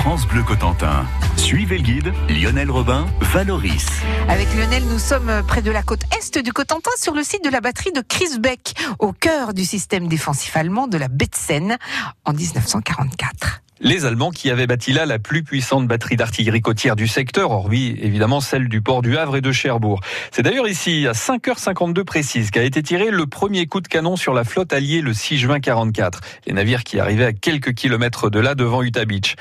France Bleu Cotentin. Suivez le guide Lionel Robin, Valoris. Avec Lionel, nous sommes près de la côte est du Cotentin sur le site de la batterie de Crisbeck, au cœur du système défensif allemand de la baie en 1944 les Allemands qui avaient bâti là la plus puissante batterie d'artillerie côtière du secteur, hormis évidemment celle du port du Havre et de Cherbourg. C'est d'ailleurs ici, à 5h52 précise, qu'a été tiré le premier coup de canon sur la flotte alliée le 6 juin 44. Les navires qui arrivaient à quelques kilomètres de là devant Utah Beach.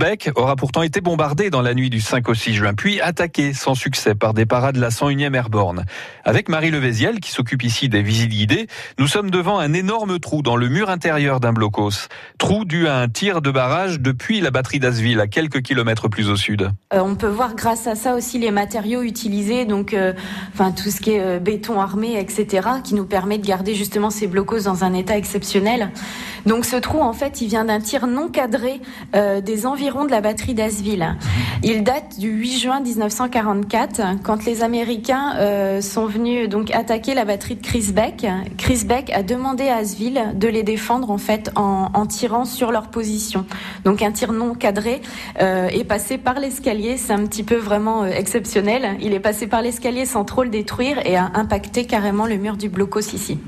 Beck aura pourtant été bombardé dans la nuit du 5 au 6 juin, puis attaqué sans succès par des parades de la 101e Airborne. Avec Marie Levéziel, qui s'occupe ici des visites guidées, nous sommes devant un énorme trou dans le mur intérieur d'un blocos. Trou dû à un tir de barrage depuis la batterie d'Asville, à quelques kilomètres plus au sud. Euh, on peut voir grâce à ça aussi les matériaux utilisés, donc euh, tout ce qui est euh, béton armé, etc., qui nous permet de garder justement ces blocos dans un état exceptionnel. Donc ce trou, en fait, il vient d'un tir non cadré des environs de la batterie d'Asville. Il date du 8 juin 1944, quand les Américains sont venus donc attaquer la batterie de Chris Beck. Chris Beck a demandé à Asville de les défendre en fait en, en tirant sur leur position. Donc un tir non cadré euh, est passé par l'escalier. C'est un petit peu vraiment euh, exceptionnel. Il est passé par l'escalier sans trop le détruire et a impacté carrément le mur du blocos ici.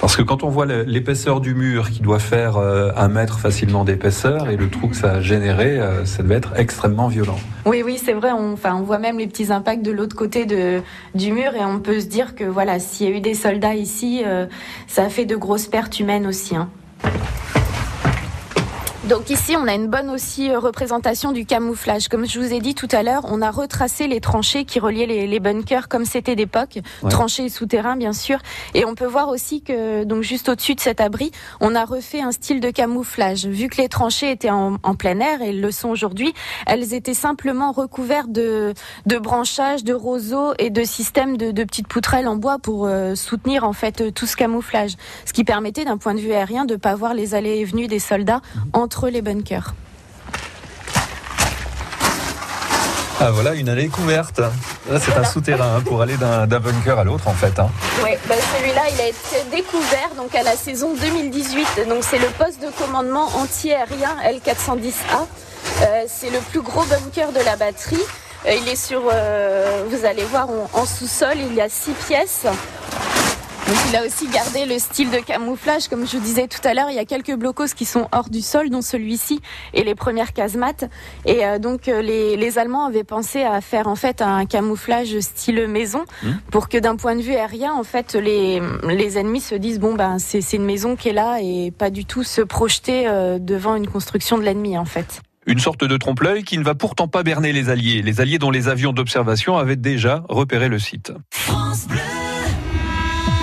Parce que quand on voit l'épaisseur du mur qui doit faire euh, un mètre facilement d'épaisseur et le trou que ça a généré, ça devait être extrêmement violent. Oui, oui, c'est vrai. On, enfin, on voit même les petits impacts de l'autre côté de, du mur et on peut se dire que voilà, s'il y a eu des soldats ici, ça a fait de grosses pertes humaines aussi. Hein. Donc ici, on a une bonne aussi euh, représentation du camouflage. Comme je vous ai dit tout à l'heure, on a retracé les tranchées qui reliaient les, bunkers comme c'était d'époque, tranchées souterrains bien sûr. Et on peut voir aussi que donc juste au-dessus de cet abri, on a refait un style de camouflage. Vu que les tranchées étaient en, plein air et le sont aujourd'hui, elles étaient simplement recouvertes de, de branchages, de roseaux et de systèmes de, petites poutrelles en bois pour euh, soutenir en fait tout ce camouflage, ce qui permettait d'un point de vue aérien de pas voir les allées et venues des soldats mhm. Les bunkers. Ah voilà, une allée couverte. Là, c'est un souterrain hein, pour aller d'un bunker à l'autre, en fait. Hein. Oui, bah, celui-là, il a été découvert donc à la saison 2018. Donc, c'est le poste de commandement anti-aérien L410A. Euh, c'est le plus gros bunker de la batterie. Euh, il est sur, euh, vous allez voir, en sous-sol, il y a six pièces. Donc il a aussi gardé le style de camouflage, comme je vous disais tout à l'heure, il y a quelques blocos qui sont hors du sol, dont celui-ci et les premières casemates. Et euh, donc euh, les, Allemands avaient pensé à faire en fait un camouflage style maison, mmh. pour que d'un point de vue aérien, en fait, les, les ennemis se disent bon ben c'est une maison qui est là et pas du tout se projeter euh, devant une construction de l'ennemi en fait. Une sorte de trompe-l'œil qui ne va pourtant pas berner les Alliés, les Alliés dont les avions d'observation avaient déjà repéré le site. France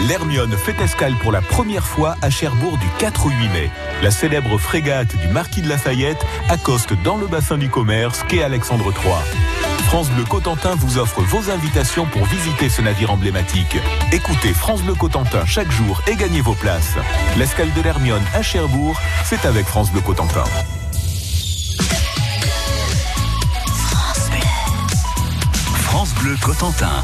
l'Hermione fait escale pour la première fois à Cherbourg du 4 au 8 mai. La célèbre frégate du Marquis de Lafayette accoste dans le bassin du commerce qu'est Alexandre III. France Bleu Cotentin vous offre vos invitations pour visiter ce navire emblématique. Écoutez France Bleu Cotentin chaque jour et gagnez vos places. L'escale de l'Hermione à Cherbourg, c'est avec France Bleu Cotentin. France Bleu Cotentin.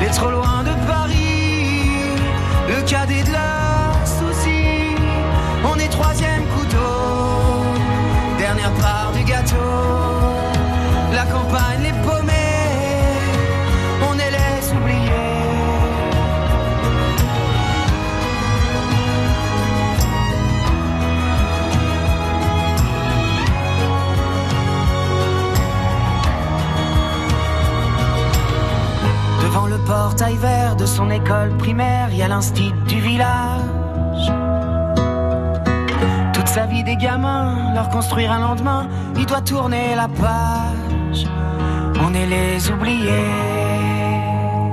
les trop loin vert de son école primaire, il y a l'instit du village. Toute sa vie des gamins, leur construire un lendemain, il doit tourner la page. On est les oubliés.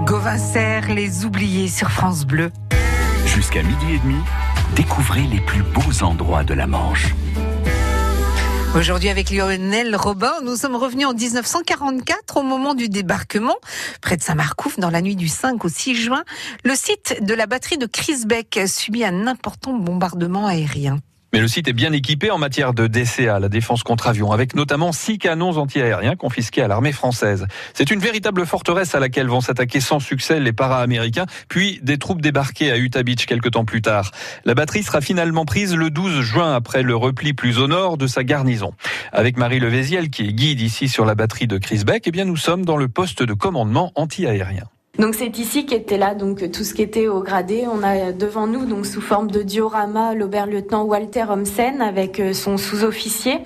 Gauvin Serre, les oubliés sur France Bleu. Jusqu'à midi et demi, découvrez les plus beaux endroits de la Manche. Aujourd'hui, avec Lionel Robin, nous sommes revenus en 1944 au moment du débarquement près de Saint-Marcouf dans la nuit du 5 au 6 juin. Le site de la batterie de Crisbeck subit un important bombardement aérien. Mais le site est bien équipé en matière de DCA, la défense contre avion, avec notamment six canons antiaériens confisqués à l'armée française. C'est une véritable forteresse à laquelle vont s'attaquer sans succès les para-américains, puis des troupes débarquées à Utah Beach quelques temps plus tard. La batterie sera finalement prise le 12 juin après le repli plus au nord de sa garnison. Avec Marie Levéziel, qui est guide ici sur la batterie de Crisbeck, eh bien nous sommes dans le poste de commandement antiaérien. Donc c'est ici qu'était là donc tout ce qui était au gradé. On a devant nous donc sous forme de diorama l'oberlieutenant Walter Homsen avec euh, son sous-officier.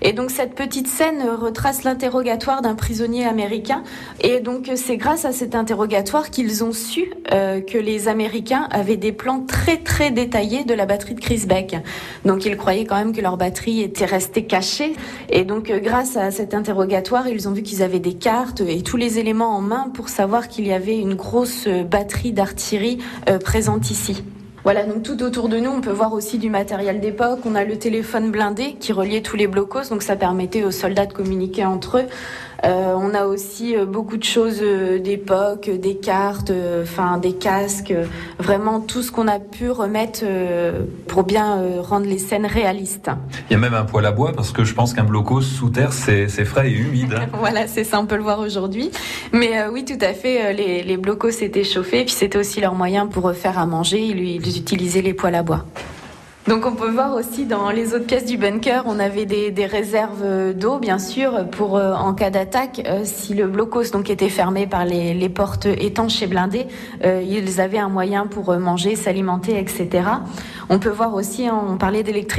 Et donc cette petite scène retrace l'interrogatoire d'un prisonnier américain. Et donc c'est grâce à cet interrogatoire qu'ils ont su euh, que les Américains avaient des plans très très détaillés de la batterie de Crisbeck. Donc ils croyaient quand même que leur batterie était restée cachée. Et donc euh, grâce à cet interrogatoire, ils ont vu qu'ils avaient des cartes et tous les éléments en main pour savoir qu'il y avait une grosse batterie d'artillerie euh, présente ici. Voilà, donc tout autour de nous, on peut voir aussi du matériel d'époque. On a le téléphone blindé qui reliait tous les blocos, donc ça permettait aux soldats de communiquer entre eux. Euh, on a aussi euh, beaucoup de choses euh, d'époque, des cartes, enfin des casques, vraiment tout ce qu'on a pu remettre pour bien rendre les scènes réalistes. Il y a même un poêle à bois parce que je pense qu'un blocos sous terre, c'est frais et humide. hein. Voilà, c'est ça, on peut le voir aujourd'hui. Mais euh, oui, tout à fait, les, les blocos s'étaient chauffés, et puis c'était aussi leur moyen pour faire à manger, ils, ils utilisaient les poêles à bois. Donc on peut voir aussi dans les autres pièces du bunker, on avait des, réserves d'eau, bien sûr, pour euh, en cas d'attaque, euh, si le blocos donc était fermé par les, portes étanches et blindées, euh, ils avaient un moyen pour manger, s'alimenter, etc. On peut voir aussi, hein, on parlait d'électricité.